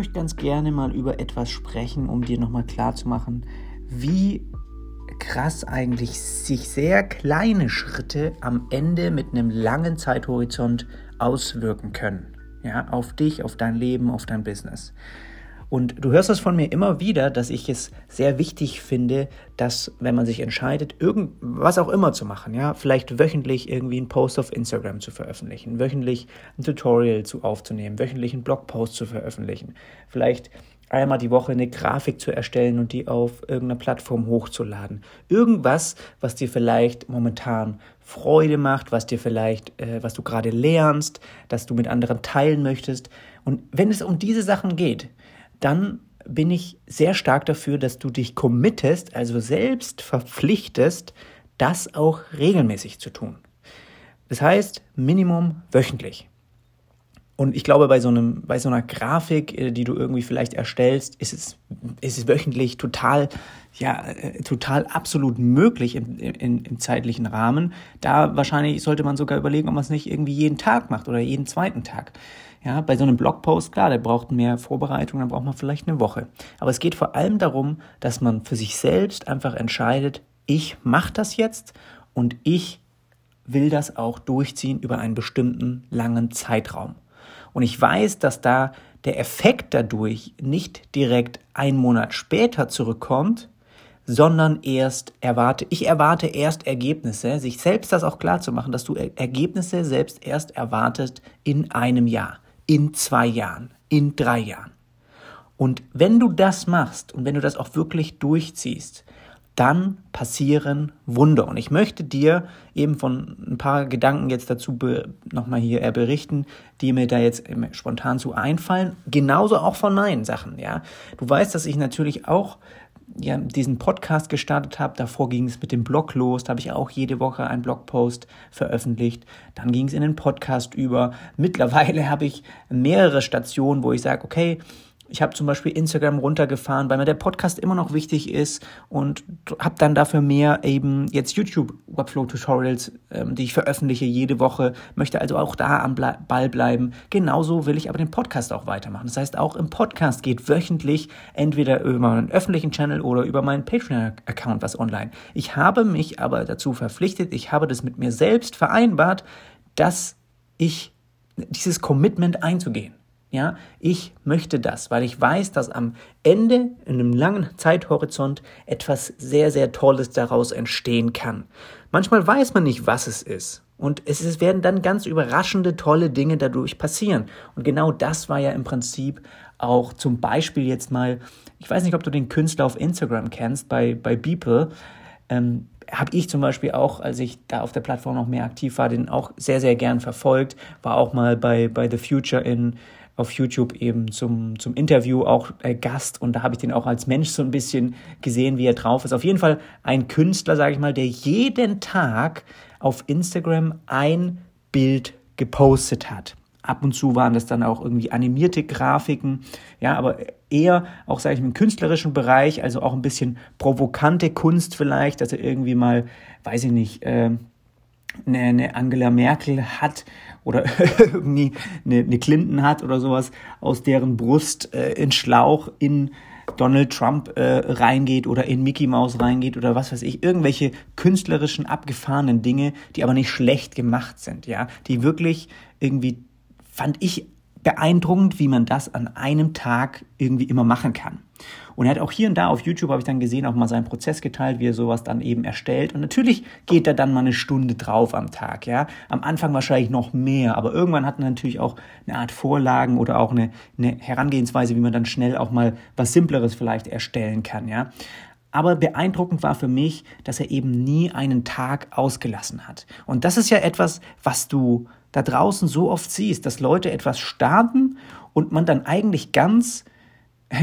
möchte ganz gerne mal über etwas sprechen, um dir nochmal klarzumachen, wie krass eigentlich sich sehr kleine Schritte am Ende mit einem langen Zeithorizont auswirken können. Ja, auf dich, auf dein Leben, auf dein Business. Und du hörst das von mir immer wieder, dass ich es sehr wichtig finde, dass, wenn man sich entscheidet, irgend, was auch immer zu machen, ja, vielleicht wöchentlich irgendwie einen Post auf Instagram zu veröffentlichen, wöchentlich ein Tutorial zu aufzunehmen, wöchentlich einen Blogpost zu veröffentlichen, vielleicht einmal die Woche eine Grafik zu erstellen und die auf irgendeiner Plattform hochzuladen. Irgendwas, was dir vielleicht momentan Freude macht, was dir vielleicht, äh, was du gerade lernst, dass du mit anderen teilen möchtest. Und wenn es um diese Sachen geht, dann bin ich sehr stark dafür, dass du dich committest, also selbst verpflichtest, das auch regelmäßig zu tun. Das heißt, Minimum wöchentlich. Und ich glaube, bei so, einem, bei so einer Grafik, äh, die du irgendwie vielleicht erstellst, ist es, ist es wöchentlich total, ja, äh, total absolut möglich im, im, im zeitlichen Rahmen. Da wahrscheinlich sollte man sogar überlegen, ob man es nicht irgendwie jeden Tag macht oder jeden zweiten Tag. Ja, bei so einem Blogpost, klar, der braucht mehr Vorbereitung, dann braucht man vielleicht eine Woche. Aber es geht vor allem darum, dass man für sich selbst einfach entscheidet, ich mache das jetzt und ich will das auch durchziehen über einen bestimmten langen Zeitraum. Und ich weiß, dass da der Effekt dadurch nicht direkt einen Monat später zurückkommt, sondern erst erwarte, ich erwarte erst Ergebnisse, sich selbst das auch klar zu machen, dass du Ergebnisse selbst erst erwartest in einem Jahr in zwei Jahren, in drei Jahren. Und wenn du das machst und wenn du das auch wirklich durchziehst, dann passieren Wunder. Und ich möchte dir eben von ein paar Gedanken jetzt dazu nochmal hier berichten, die mir da jetzt spontan zu einfallen. Genauso auch von Nein-Sachen, ja. Du weißt, dass ich natürlich auch ja, diesen Podcast gestartet habe. Davor ging es mit dem Blog los. Da habe ich auch jede Woche einen Blogpost veröffentlicht. Dann ging es in den Podcast über. Mittlerweile habe ich mehrere Stationen, wo ich sage, okay, ich habe zum Beispiel Instagram runtergefahren, weil mir der Podcast immer noch wichtig ist und habe dann dafür mehr eben jetzt YouTube Webflow Tutorials, ähm, die ich veröffentliche jede Woche, möchte also auch da am Ble Ball bleiben. Genauso will ich aber den Podcast auch weitermachen. Das heißt, auch im Podcast geht wöchentlich entweder über meinen öffentlichen Channel oder über meinen Patreon-Account was online. Ich habe mich aber dazu verpflichtet, ich habe das mit mir selbst vereinbart, dass ich dieses Commitment einzugehen. Ja, ich möchte das, weil ich weiß, dass am Ende in einem langen Zeithorizont etwas sehr, sehr Tolles daraus entstehen kann. Manchmal weiß man nicht, was es ist. Und es werden dann ganz überraschende, tolle Dinge dadurch passieren. Und genau das war ja im Prinzip auch zum Beispiel jetzt mal, ich weiß nicht, ob du den Künstler auf Instagram kennst, bei, bei Beeple. Ähm, habe ich zum Beispiel auch, als ich da auf der Plattform noch mehr aktiv war, den auch sehr, sehr gern verfolgt. War auch mal bei, bei The Future in auf YouTube eben zum, zum Interview auch äh, Gast und da habe ich den auch als Mensch so ein bisschen gesehen, wie er drauf ist. Auf jeden Fall ein Künstler, sage ich mal, der jeden Tag auf Instagram ein Bild gepostet hat. Ab und zu waren das dann auch irgendwie animierte Grafiken, ja, aber eher auch, sage ich mal, im künstlerischen Bereich, also auch ein bisschen provokante Kunst vielleicht, dass er irgendwie mal, weiß ich nicht, äh, eine, eine Angela Merkel hat oder irgendwie eine, eine Clinton hat oder sowas, aus deren Brust äh, in Schlauch in Donald Trump äh, reingeht oder in Mickey Mouse reingeht oder was weiß ich, irgendwelche künstlerischen abgefahrenen Dinge, die aber nicht schlecht gemacht sind, ja, die wirklich irgendwie fand ich beeindruckend, wie man das an einem Tag irgendwie immer machen kann. Und er hat auch hier und da auf YouTube, habe ich dann gesehen, auch mal seinen Prozess geteilt, wie er sowas dann eben erstellt. Und natürlich geht er dann mal eine Stunde drauf am Tag, ja. Am Anfang wahrscheinlich noch mehr, aber irgendwann hat er natürlich auch eine Art Vorlagen oder auch eine, eine Herangehensweise, wie man dann schnell auch mal was Simpleres vielleicht erstellen kann, ja. Aber beeindruckend war für mich, dass er eben nie einen Tag ausgelassen hat. Und das ist ja etwas, was du da draußen so oft siehst, dass Leute etwas starten und man dann eigentlich ganz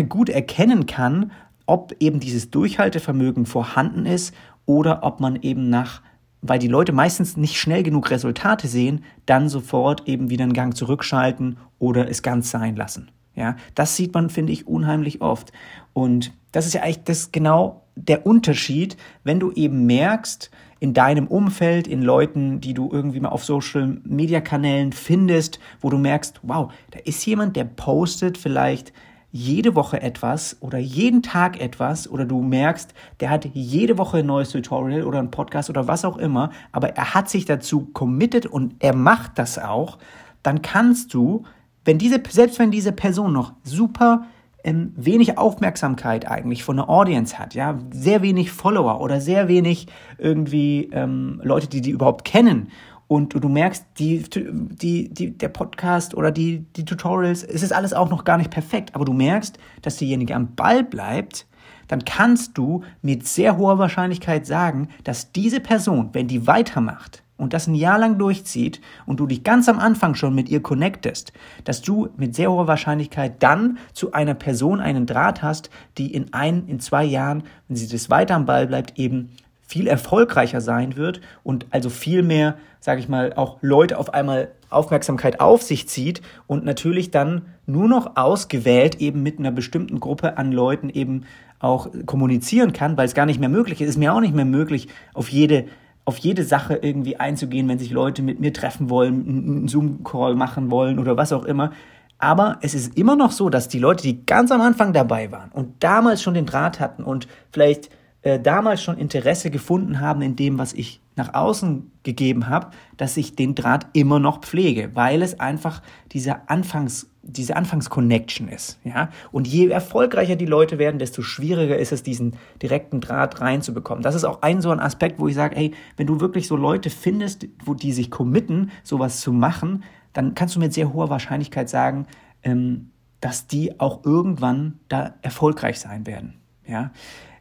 gut erkennen kann, ob eben dieses Durchhaltevermögen vorhanden ist oder ob man eben nach, weil die Leute meistens nicht schnell genug Resultate sehen, dann sofort eben wieder einen Gang zurückschalten oder es ganz sein lassen. Ja, das sieht man, finde ich, unheimlich oft. Und das ist ja eigentlich das genau der Unterschied, wenn du eben merkst, in deinem Umfeld, in Leuten, die du irgendwie mal auf Social Media Kanälen findest, wo du merkst, wow, da ist jemand, der postet vielleicht jede Woche etwas oder jeden Tag etwas oder du merkst, der hat jede Woche ein neues Tutorial oder ein Podcast oder was auch immer, aber er hat sich dazu committed und er macht das auch, dann kannst du, wenn diese, selbst wenn diese Person noch super ähm, wenig Aufmerksamkeit eigentlich von der Audience hat, ja, sehr wenig Follower oder sehr wenig irgendwie ähm, Leute, die die überhaupt kennen und du, merkst, die, die, die, der Podcast oder die, die Tutorials, es ist alles auch noch gar nicht perfekt, aber du merkst, dass derjenige am Ball bleibt, dann kannst du mit sehr hoher Wahrscheinlichkeit sagen, dass diese Person, wenn die weitermacht und das ein Jahr lang durchzieht und du dich ganz am Anfang schon mit ihr connectest, dass du mit sehr hoher Wahrscheinlichkeit dann zu einer Person einen Draht hast, die in ein, in zwei Jahren, wenn sie das weiter am Ball bleibt, eben viel erfolgreicher sein wird und also viel mehr, sage ich mal, auch Leute auf einmal Aufmerksamkeit auf sich zieht und natürlich dann nur noch ausgewählt eben mit einer bestimmten Gruppe an Leuten eben auch kommunizieren kann, weil es gar nicht mehr möglich ist. Es ist mir auch nicht mehr möglich, auf jede auf jede Sache irgendwie einzugehen, wenn sich Leute mit mir treffen wollen, einen Zoom-Call machen wollen oder was auch immer. Aber es ist immer noch so, dass die Leute, die ganz am Anfang dabei waren und damals schon den Draht hatten und vielleicht äh, damals schon Interesse gefunden haben in dem, was ich nach außen gegeben habe, dass ich den Draht immer noch pflege, weil es einfach diese Anfangs diese Anfangsconnection ist, ja. Und je erfolgreicher die Leute werden, desto schwieriger ist es, diesen direkten Draht reinzubekommen. Das ist auch ein so ein Aspekt, wo ich sage, hey, wenn du wirklich so Leute findest, wo die sich committen, sowas zu machen, dann kannst du mit sehr hoher Wahrscheinlichkeit sagen, ähm, dass die auch irgendwann da erfolgreich sein werden, ja.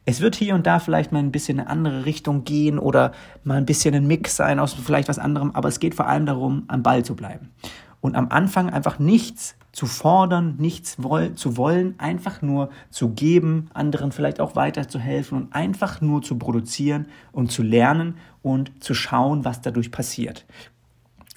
Es wird hier und da vielleicht mal ein bisschen in eine andere Richtung gehen oder mal ein bisschen ein Mix sein aus vielleicht was anderem, aber es geht vor allem darum, am Ball zu bleiben. Und am Anfang einfach nichts zu fordern, nichts woll zu wollen, einfach nur zu geben, anderen vielleicht auch weiterzuhelfen und einfach nur zu produzieren und zu lernen und zu schauen, was dadurch passiert.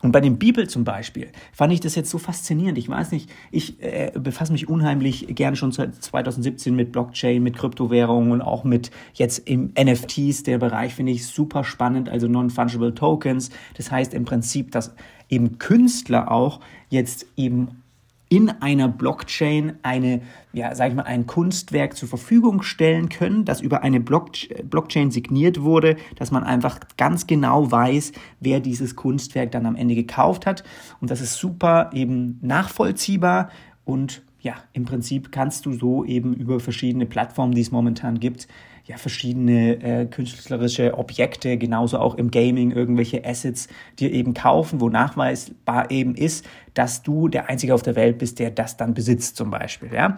Und bei dem Bibel zum Beispiel fand ich das jetzt so faszinierend. Ich weiß nicht, ich äh, befasse mich unheimlich gerne schon seit 2017 mit Blockchain, mit Kryptowährungen und auch mit jetzt im NFTs. Der Bereich finde ich super spannend, also Non-Fungible Tokens. Das heißt im Prinzip, dass eben Künstler auch jetzt eben in einer Blockchain eine, ja, sag ich mal, ein Kunstwerk zur Verfügung stellen können, das über eine Blockchain signiert wurde, dass man einfach ganz genau weiß, wer dieses Kunstwerk dann am Ende gekauft hat. Und das ist super eben nachvollziehbar und ja, im Prinzip kannst du so eben über verschiedene Plattformen, die es momentan gibt, ja, verschiedene äh, künstlerische Objekte, genauso auch im Gaming irgendwelche Assets dir eben kaufen, wo nachweisbar eben ist, dass du der Einzige auf der Welt bist, der das dann besitzt zum Beispiel, ja.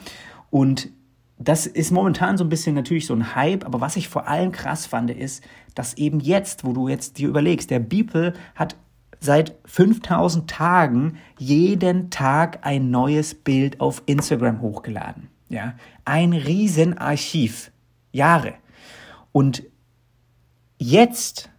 Und das ist momentan so ein bisschen natürlich so ein Hype, aber was ich vor allem krass fand, ist, dass eben jetzt, wo du jetzt dir überlegst, der Beeple hat seit 5000 Tagen jeden Tag ein neues Bild auf Instagram hochgeladen. Ja, ein Riesenarchiv. Jahre. Und jetzt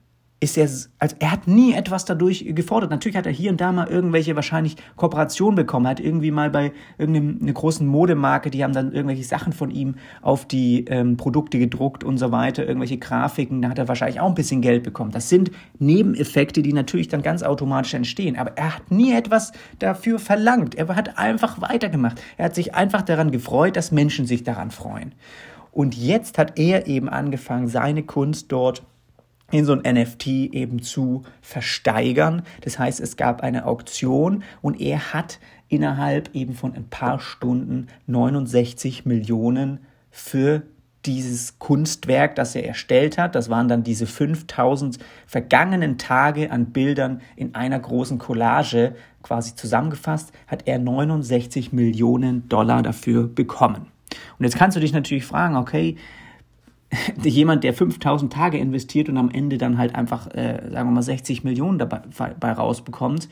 ist er, also er hat nie etwas dadurch gefordert. Natürlich hat er hier und da mal irgendwelche wahrscheinlich Kooperationen bekommen. Er hat irgendwie mal bei irgendeiner großen Modemarke, die haben dann irgendwelche Sachen von ihm auf die ähm, Produkte gedruckt und so weiter, irgendwelche Grafiken, da hat er wahrscheinlich auch ein bisschen Geld bekommen. Das sind Nebeneffekte, die natürlich dann ganz automatisch entstehen. Aber er hat nie etwas dafür verlangt. Er hat einfach weitergemacht. Er hat sich einfach daran gefreut, dass Menschen sich daran freuen. Und jetzt hat er eben angefangen, seine Kunst dort in so ein NFT eben zu versteigern. Das heißt, es gab eine Auktion und er hat innerhalb eben von ein paar Stunden 69 Millionen für dieses Kunstwerk, das er erstellt hat, das waren dann diese 5000 vergangenen Tage an Bildern in einer großen Collage quasi zusammengefasst, hat er 69 Millionen Dollar dafür bekommen. Und jetzt kannst du dich natürlich fragen, okay, jemand, der 5000 Tage investiert und am Ende dann halt einfach, äh, sagen wir mal, 60 Millionen dabei, dabei rausbekommt,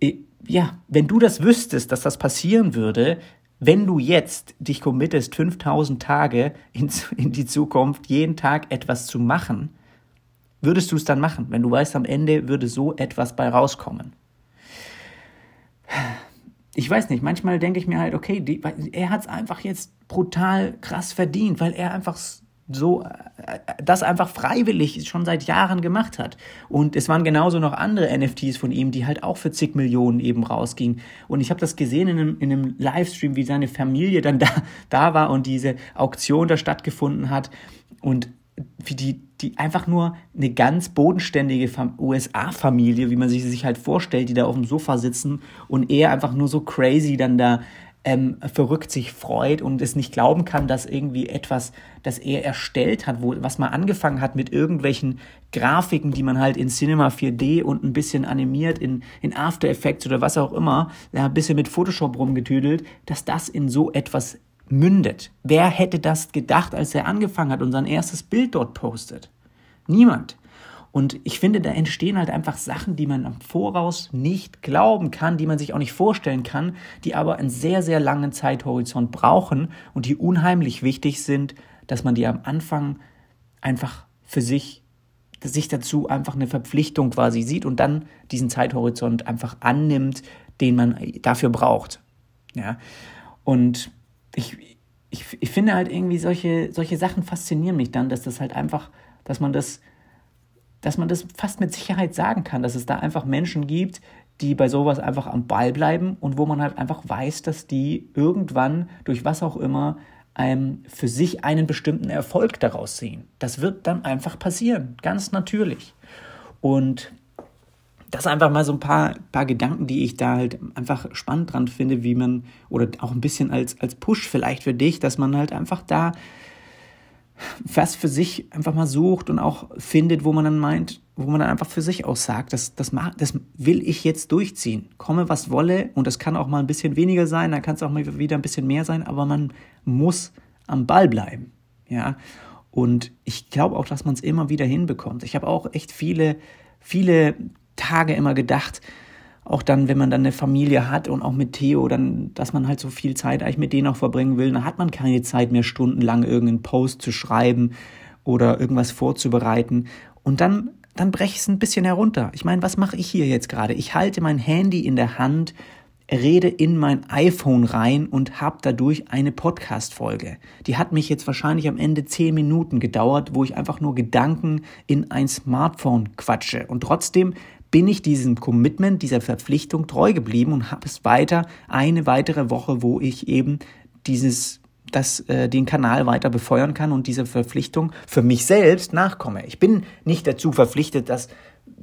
äh, ja, wenn du das wüsstest, dass das passieren würde, wenn du jetzt dich committest, 5000 Tage in, in die Zukunft, jeden Tag etwas zu machen, würdest du es dann machen, wenn du weißt, am Ende würde so etwas bei rauskommen? Ich weiß nicht, manchmal denke ich mir halt, okay, die, er hat es einfach jetzt brutal krass verdient, weil er einfach so äh, das einfach freiwillig schon seit Jahren gemacht hat. Und es waren genauso noch andere NFTs von ihm, die halt auch für zig Millionen eben rausgingen. Und ich habe das gesehen in einem, in einem Livestream, wie seine Familie dann da, da war und diese Auktion da stattgefunden hat. Und wie die, die einfach nur eine ganz bodenständige USA-Familie, wie man sich sich halt vorstellt, die da auf dem Sofa sitzen und er einfach nur so crazy dann da ähm, verrückt sich freut und es nicht glauben kann, dass irgendwie etwas, das er erstellt hat, wo, was mal angefangen hat mit irgendwelchen Grafiken, die man halt in Cinema 4D und ein bisschen animiert in, in After Effects oder was auch immer, ja, ein bisschen mit Photoshop rumgetüdelt, dass das in so etwas mündet. Wer hätte das gedacht, als er angefangen hat und sein erstes Bild dort postet? Niemand. Und ich finde, da entstehen halt einfach Sachen, die man am Voraus nicht glauben kann, die man sich auch nicht vorstellen kann, die aber einen sehr, sehr langen Zeithorizont brauchen und die unheimlich wichtig sind, dass man die am Anfang einfach für sich, sich dazu einfach eine Verpflichtung quasi sieht und dann diesen Zeithorizont einfach annimmt, den man dafür braucht. Ja. Und ich, ich, ich finde halt irgendwie solche, solche Sachen faszinieren mich dann, dass das halt einfach, dass man das dass man das fast mit Sicherheit sagen kann, dass es da einfach Menschen gibt, die bei sowas einfach am Ball bleiben und wo man halt einfach weiß, dass die irgendwann durch was auch immer einem für sich einen bestimmten Erfolg daraus sehen. Das wird dann einfach passieren, ganz natürlich. Und das einfach mal so ein paar, paar Gedanken, die ich da halt einfach spannend dran finde, wie man, oder auch ein bisschen als, als Push vielleicht für dich, dass man halt einfach da was für sich einfach mal sucht und auch findet, wo man dann meint, wo man dann einfach für sich auch sagt, das, das, das will ich jetzt durchziehen. Komme, was wolle. Und das kann auch mal ein bisschen weniger sein, dann kann es auch mal wieder ein bisschen mehr sein, aber man muss am Ball bleiben. Ja. Und ich glaube auch, dass man es immer wieder hinbekommt. Ich habe auch echt viele, viele Tage immer gedacht, auch dann, wenn man dann eine Familie hat und auch mit Theo, dann, dass man halt so viel Zeit eigentlich mit denen auch verbringen will, dann hat man keine Zeit mehr, stundenlang irgendeinen Post zu schreiben oder irgendwas vorzubereiten. Und dann, dann breche ich es ein bisschen herunter. Ich meine, was mache ich hier jetzt gerade? Ich halte mein Handy in der Hand, rede in mein iPhone rein und habe dadurch eine Podcast-Folge. Die hat mich jetzt wahrscheinlich am Ende zehn Minuten gedauert, wo ich einfach nur Gedanken in ein Smartphone quatsche. Und trotzdem bin ich diesem Commitment, dieser Verpflichtung treu geblieben und habe es weiter eine weitere Woche, wo ich eben dieses das, äh, den Kanal weiter befeuern kann und diese Verpflichtung für mich selbst nachkomme. Ich bin nicht dazu verpflichtet, dass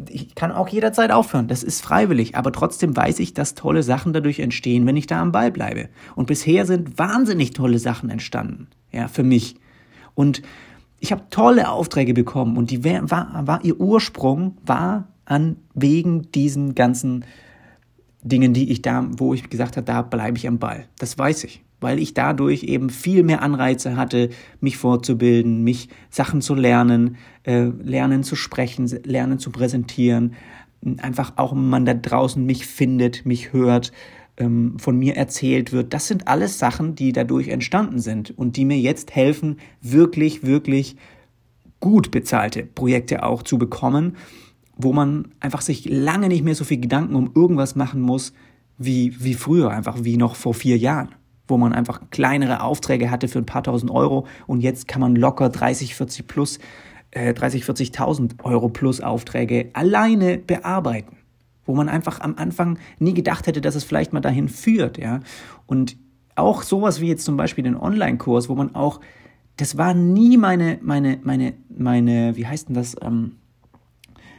ich kann auch jederzeit aufhören. Das ist freiwillig, aber trotzdem weiß ich, dass tolle Sachen dadurch entstehen, wenn ich da am Ball bleibe. Und bisher sind wahnsinnig tolle Sachen entstanden, ja, für mich. Und ich habe tolle Aufträge bekommen und die war, war ihr Ursprung war an wegen diesen ganzen Dingen, die ich da, wo ich gesagt habe, da bleibe ich am Ball. Das weiß ich, weil ich dadurch eben viel mehr Anreize hatte, mich vorzubilden, mich Sachen zu lernen, äh, lernen zu sprechen, lernen zu präsentieren, einfach auch man da draußen mich findet, mich hört, ähm, von mir erzählt wird. Das sind alles Sachen, die dadurch entstanden sind und die mir jetzt helfen, wirklich, wirklich gut bezahlte Projekte auch zu bekommen wo man einfach sich lange nicht mehr so viel Gedanken um irgendwas machen muss, wie, wie früher, einfach wie noch vor vier Jahren, wo man einfach kleinere Aufträge hatte für ein paar tausend Euro und jetzt kann man locker 30, 40 plus, äh, 30, 40.000 Euro plus Aufträge alleine bearbeiten, wo man einfach am Anfang nie gedacht hätte, dass es vielleicht mal dahin führt, ja. Und auch sowas wie jetzt zum Beispiel den Online-Kurs, wo man auch, das war nie meine, meine, meine, meine, wie heißt denn das, ähm,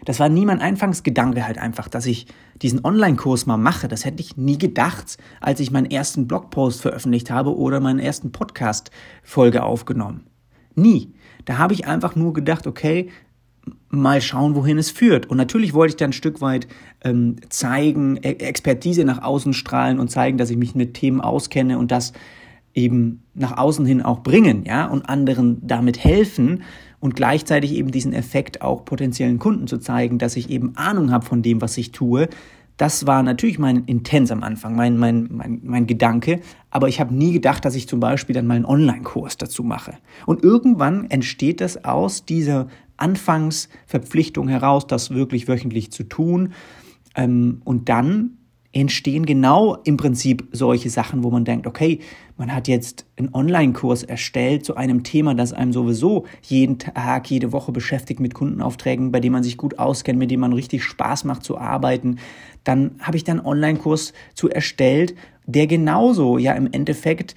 das war nie mein Anfangsgedanke halt einfach, dass ich diesen Online-Kurs mal mache. Das hätte ich nie gedacht, als ich meinen ersten Blogpost veröffentlicht habe oder meinen ersten Podcast-Folge aufgenommen. Nie. Da habe ich einfach nur gedacht, okay, mal schauen, wohin es führt. Und natürlich wollte ich da ein Stück weit ähm, zeigen, e Expertise nach außen strahlen und zeigen, dass ich mich mit Themen auskenne und das eben nach außen hin auch bringen, ja, und anderen damit helfen und gleichzeitig eben diesen Effekt auch potenziellen Kunden zu zeigen, dass ich eben Ahnung habe von dem, was ich tue. Das war natürlich mein Intens am Anfang, mein, mein, mein, mein Gedanke, aber ich habe nie gedacht, dass ich zum Beispiel dann mal einen Online-Kurs dazu mache. Und irgendwann entsteht das aus dieser Anfangsverpflichtung heraus, das wirklich wöchentlich zu tun. Ähm, und dann entstehen genau im Prinzip solche Sachen, wo man denkt, okay, man hat jetzt einen Online-Kurs erstellt zu einem Thema, das einem sowieso jeden Tag, jede Woche beschäftigt mit Kundenaufträgen, bei dem man sich gut auskennt, mit dem man richtig Spaß macht zu arbeiten. Dann habe ich dann einen Online-Kurs zu erstellt, der genauso ja im Endeffekt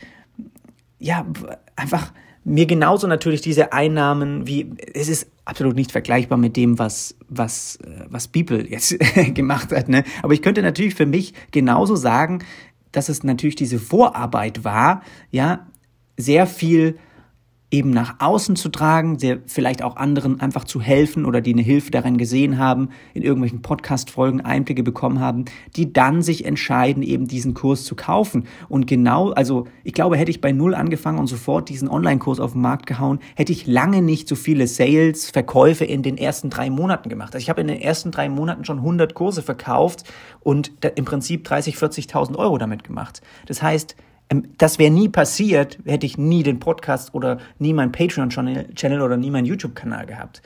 ja einfach mir genauso natürlich diese Einnahmen wie, es ist absolut nicht vergleichbar mit dem, was, was, äh, was People jetzt gemacht hat, ne? Aber ich könnte natürlich für mich genauso sagen, dass es natürlich diese Vorarbeit war, ja, sehr viel eben nach außen zu tragen, vielleicht auch anderen einfach zu helfen oder die eine Hilfe darin gesehen haben, in irgendwelchen Podcast-Folgen Einblicke bekommen haben, die dann sich entscheiden, eben diesen Kurs zu kaufen. Und genau, also ich glaube, hätte ich bei Null angefangen und sofort diesen Online-Kurs auf den Markt gehauen, hätte ich lange nicht so viele Sales, Verkäufe in den ersten drei Monaten gemacht. Also ich habe in den ersten drei Monaten schon 100 Kurse verkauft und im Prinzip 30, 40.000 Euro damit gemacht. Das heißt, das wäre nie passiert, hätte ich nie den Podcast oder nie meinen Patreon-Channel oder nie meinen YouTube-Kanal gehabt.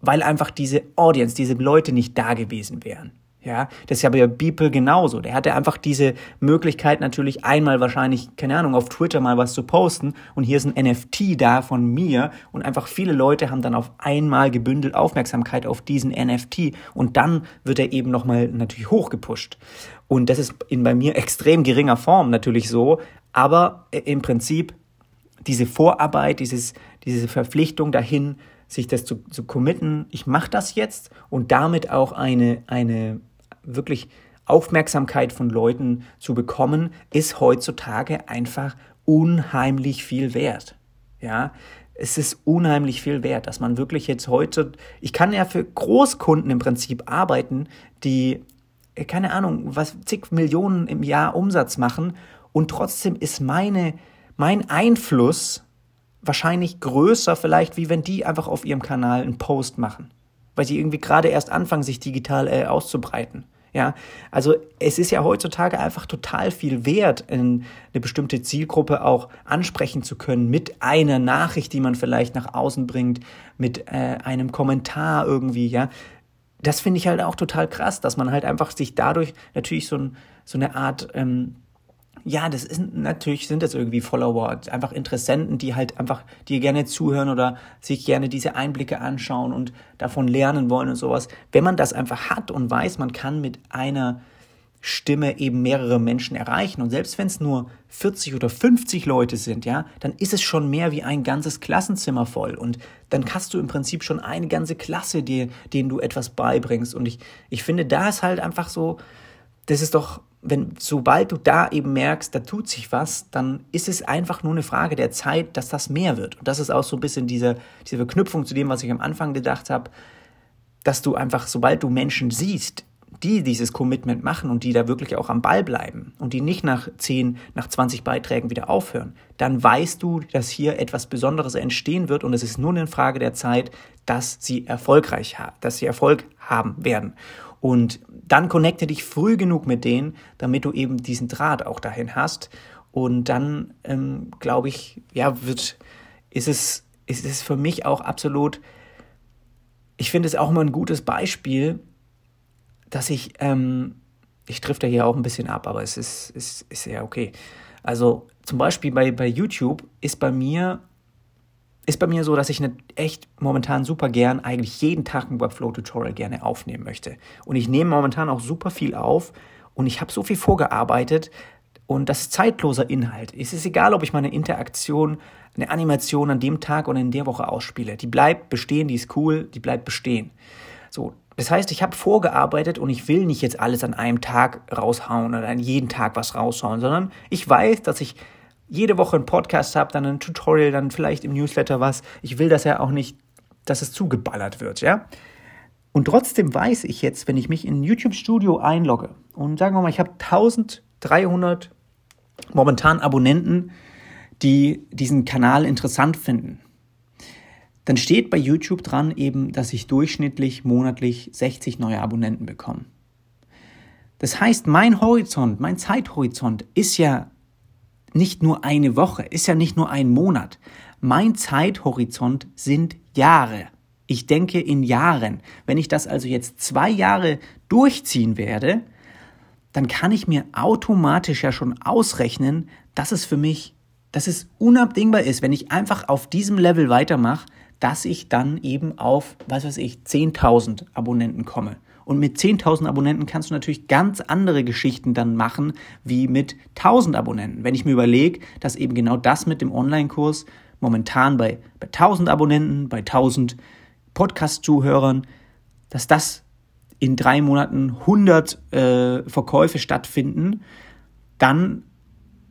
Weil einfach diese Audience, diese Leute nicht da gewesen wären. Ja, das ist ja bei Beeple genauso. Der hatte einfach diese Möglichkeit natürlich einmal wahrscheinlich, keine Ahnung, auf Twitter mal was zu posten und hier ist ein NFT da von mir und einfach viele Leute haben dann auf einmal gebündelt Aufmerksamkeit auf diesen NFT und dann wird er eben nochmal natürlich hochgepusht. Und das ist in bei mir extrem geringer Form natürlich so, aber im Prinzip diese Vorarbeit, dieses, diese Verpflichtung dahin, sich das zu, zu committen, ich mache das jetzt und damit auch eine, eine wirklich Aufmerksamkeit von Leuten zu bekommen, ist heutzutage einfach unheimlich viel wert. Ja, es ist unheimlich viel wert, dass man wirklich jetzt heute, ich kann ja für Großkunden im Prinzip arbeiten, die, äh, keine Ahnung, was zig Millionen im Jahr Umsatz machen und trotzdem ist meine, mein Einfluss wahrscheinlich größer vielleicht, wie wenn die einfach auf ihrem Kanal einen Post machen, weil sie irgendwie gerade erst anfangen, sich digital äh, auszubreiten. Ja, also es ist ja heutzutage einfach total viel wert, eine bestimmte Zielgruppe auch ansprechen zu können mit einer Nachricht, die man vielleicht nach außen bringt, mit äh, einem Kommentar irgendwie, ja. Das finde ich halt auch total krass, dass man halt einfach sich dadurch natürlich so, ein, so eine Art ähm, ja, das ist natürlich sind das irgendwie Follower, einfach Interessenten, die halt einfach dir gerne zuhören oder sich gerne diese Einblicke anschauen und davon lernen wollen und sowas. Wenn man das einfach hat und weiß, man kann mit einer Stimme eben mehrere Menschen erreichen und selbst wenn es nur 40 oder 50 Leute sind, ja, dann ist es schon mehr wie ein ganzes Klassenzimmer voll und dann hast du im Prinzip schon eine ganze Klasse, die, denen du etwas beibringst und ich, ich finde, da ist halt einfach so, das ist doch wenn, sobald du da eben merkst, da tut sich was, dann ist es einfach nur eine Frage der Zeit, dass das mehr wird. Und das ist auch so ein bisschen diese, diese Verknüpfung zu dem, was ich am Anfang gedacht habe, dass du einfach, sobald du Menschen siehst, die dieses Commitment machen und die da wirklich auch am Ball bleiben und die nicht nach 10, nach 20 Beiträgen wieder aufhören, dann weißt du, dass hier etwas Besonderes entstehen wird und es ist nur eine Frage der Zeit, dass sie erfolgreich dass sie Erfolg haben werden. Und dann connecte dich früh genug mit denen, damit du eben diesen Draht auch dahin hast. Und dann, ähm, glaube ich, ja, wird, ist es, ist es für mich auch absolut, ich finde es auch immer ein gutes Beispiel, dass ich, ähm, ich ja hier auch ein bisschen ab, aber es ist, ist, ist ja okay. Also zum Beispiel bei, bei YouTube ist bei mir ist bei mir so, dass ich ne, echt momentan super gern eigentlich jeden Tag ein Webflow-Tutorial gerne aufnehmen möchte. Und ich nehme momentan auch super viel auf und ich habe so viel vorgearbeitet und das ist zeitloser Inhalt. Es ist egal, ob ich meine Interaktion, eine Animation an dem Tag oder in der Woche ausspiele. Die bleibt bestehen, die ist cool, die bleibt bestehen. So, das heißt, ich habe vorgearbeitet und ich will nicht jetzt alles an einem Tag raushauen oder an jeden Tag was raushauen, sondern ich weiß, dass ich jede Woche einen Podcast habe, dann ein Tutorial, dann vielleicht im Newsletter was. Ich will das ja auch nicht, dass es zugeballert wird, ja. Und trotzdem weiß ich jetzt, wenn ich mich in ein YouTube-Studio einlogge und sagen wir mal, ich habe 1300 momentan Abonnenten, die diesen Kanal interessant finden, dann steht bei YouTube dran eben, dass ich durchschnittlich monatlich 60 neue Abonnenten bekomme. Das heißt, mein Horizont, mein Zeithorizont ist ja nicht nur eine Woche, ist ja nicht nur ein Monat. Mein Zeithorizont sind Jahre. Ich denke in Jahren. Wenn ich das also jetzt zwei Jahre durchziehen werde, dann kann ich mir automatisch ja schon ausrechnen, dass es für mich, dass es unabdingbar ist, wenn ich einfach auf diesem Level weitermache, dass ich dann eben auf, was weiß ich, 10.000 Abonnenten komme. Und mit 10.000 Abonnenten kannst du natürlich ganz andere Geschichten dann machen, wie mit 1.000 Abonnenten. Wenn ich mir überlege, dass eben genau das mit dem Online-Kurs momentan bei, bei 1.000 Abonnenten, bei 1.000 Podcast-Zuhörern, dass das in drei Monaten 100 äh, Verkäufe stattfinden, dann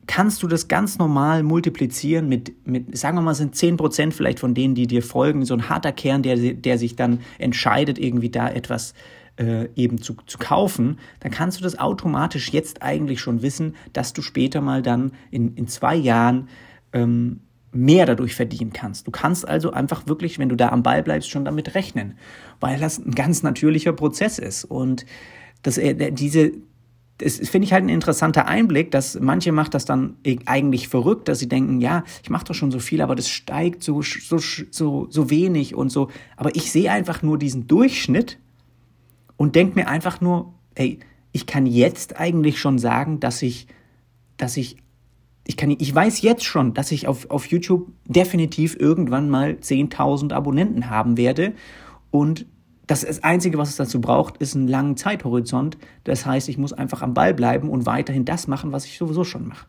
kannst du das ganz normal multiplizieren mit, mit sagen wir mal, sind 10% vielleicht von denen, die dir folgen, so ein harter Kern, der, der sich dann entscheidet, irgendwie da etwas äh, eben zu, zu kaufen, dann kannst du das automatisch jetzt eigentlich schon wissen, dass du später mal dann in, in zwei Jahren ähm, mehr dadurch verdienen kannst. Du kannst also einfach wirklich, wenn du da am Ball bleibst, schon damit rechnen, weil das ein ganz natürlicher Prozess ist. Und das, äh, diese, das finde ich halt ein interessanter Einblick, dass manche macht das dann eigentlich verrückt, dass sie denken, ja, ich mache doch schon so viel, aber das steigt so, so, so, so wenig und so. Aber ich sehe einfach nur diesen Durchschnitt und denke mir einfach nur, ey, ich kann jetzt eigentlich schon sagen, dass ich, dass ich, ich kann, ich weiß jetzt schon, dass ich auf, auf YouTube definitiv irgendwann mal 10.000 Abonnenten haben werde und das, das Einzige, was es dazu braucht, ist einen langen Zeithorizont. Das heißt, ich muss einfach am Ball bleiben und weiterhin das machen, was ich sowieso schon mache.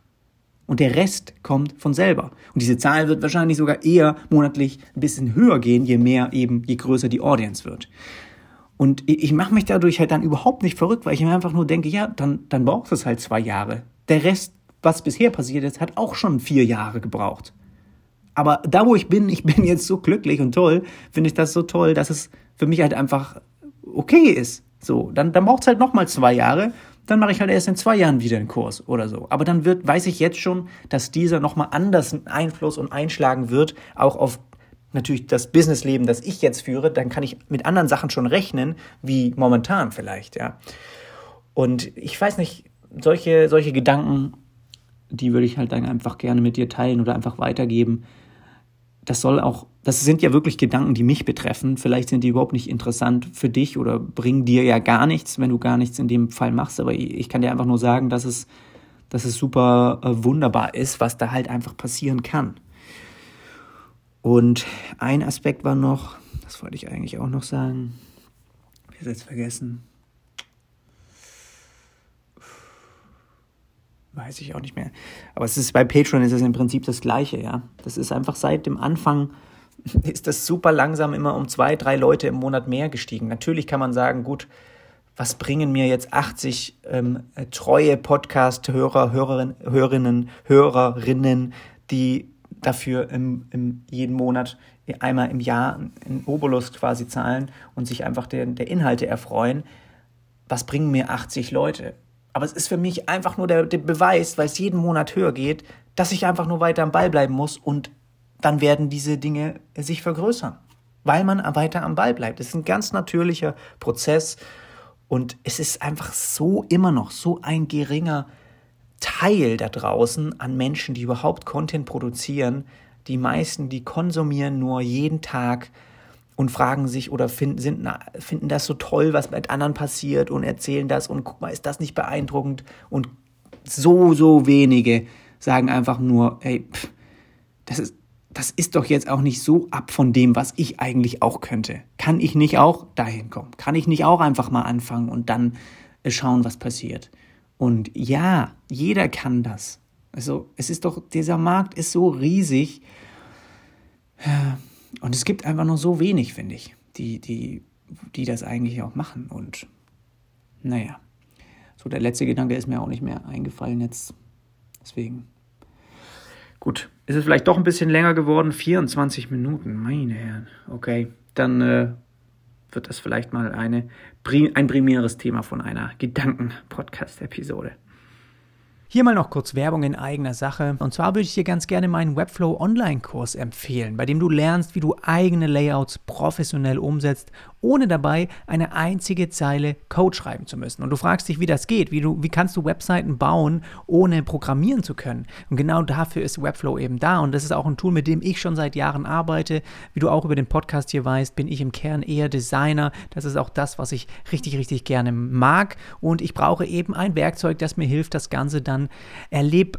Und der Rest kommt von selber. Und diese Zahl wird wahrscheinlich sogar eher monatlich ein bisschen höher gehen, je mehr eben, je größer die Audience wird. Und ich mache mich dadurch halt dann überhaupt nicht verrückt, weil ich mir einfach nur denke, ja, dann, dann braucht es halt zwei Jahre. Der Rest, was bisher passiert ist, hat auch schon vier Jahre gebraucht. Aber da, wo ich bin, ich bin jetzt so glücklich und toll, finde ich das so toll, dass es für mich halt einfach okay ist. So, dann, dann braucht es halt nochmal zwei Jahre. Dann mache ich halt erst in zwei Jahren wieder einen Kurs oder so. Aber dann wird, weiß ich jetzt schon, dass dieser nochmal anders Einfluss und einschlagen wird, auch auf natürlich das Businessleben, das ich jetzt führe, dann kann ich mit anderen Sachen schon rechnen, wie momentan vielleicht, ja. Und ich weiß nicht, solche, solche Gedanken, die würde ich halt dann einfach gerne mit dir teilen oder einfach weitergeben. Das soll auch, das sind ja wirklich Gedanken, die mich betreffen. Vielleicht sind die überhaupt nicht interessant für dich oder bringen dir ja gar nichts, wenn du gar nichts in dem Fall machst. Aber ich kann dir einfach nur sagen, dass es, dass es super äh, wunderbar ist, was da halt einfach passieren kann. Und ein Aspekt war noch, das wollte ich eigentlich auch noch sagen, ich habe jetzt vergessen. Weiß ich auch nicht mehr. Aber es ist bei Patreon ist es im Prinzip das Gleiche, ja. Das ist einfach seit dem Anfang ist das super langsam immer um zwei, drei Leute im Monat mehr gestiegen. Natürlich kann man sagen, gut, was bringen mir jetzt 80 ähm, treue Podcast-Hörer, Hörerinnen, Hörerinnen, Hörerinnen, die dafür im, im jeden Monat einmal im Jahr einen Obolus quasi zahlen und sich einfach der, der Inhalte erfreuen. Was bringen mir 80 Leute? Aber es ist für mich einfach nur der, der Beweis, weil es jeden Monat höher geht, dass ich einfach nur weiter am Ball bleiben muss und dann werden diese Dinge sich vergrößern, weil man weiter am Ball bleibt. Es ist ein ganz natürlicher Prozess und es ist einfach so immer noch so ein geringer Teil da draußen an Menschen, die überhaupt Content produzieren. Die meisten, die konsumieren nur jeden Tag und fragen sich oder finden, sind, finden das so toll, was mit anderen passiert und erzählen das und guck mal, ist das nicht beeindruckend? Und so, so wenige sagen einfach nur, hey, pff, das ist, das ist doch jetzt auch nicht so ab von dem, was ich eigentlich auch könnte. Kann ich nicht auch dahin kommen? Kann ich nicht auch einfach mal anfangen und dann schauen, was passiert? Und ja, jeder kann das. Also es ist doch, dieser Markt ist so riesig. Und es gibt einfach nur so wenig, finde ich, die, die, die das eigentlich auch machen. Und naja, so der letzte Gedanke ist mir auch nicht mehr eingefallen jetzt. Deswegen. Gut, ist es vielleicht doch ein bisschen länger geworden. 24 Minuten, meine Herren. Okay, dann äh, wird das vielleicht mal eine, ein primäres Thema von einer Gedanken-Podcast-Episode. Hier mal noch kurz Werbung in eigener Sache. Und zwar würde ich dir ganz gerne meinen Webflow Online-Kurs empfehlen, bei dem du lernst, wie du eigene Layouts professionell umsetzt, ohne dabei eine einzige Zeile Code schreiben zu müssen. Und du fragst dich, wie das geht, wie, du, wie kannst du Webseiten bauen, ohne programmieren zu können. Und genau dafür ist Webflow eben da. Und das ist auch ein Tool, mit dem ich schon seit Jahren arbeite. Wie du auch über den Podcast hier weißt, bin ich im Kern eher Designer. Das ist auch das, was ich richtig, richtig gerne mag. Und ich brauche eben ein Werkzeug, das mir hilft, das Ganze dann erlebe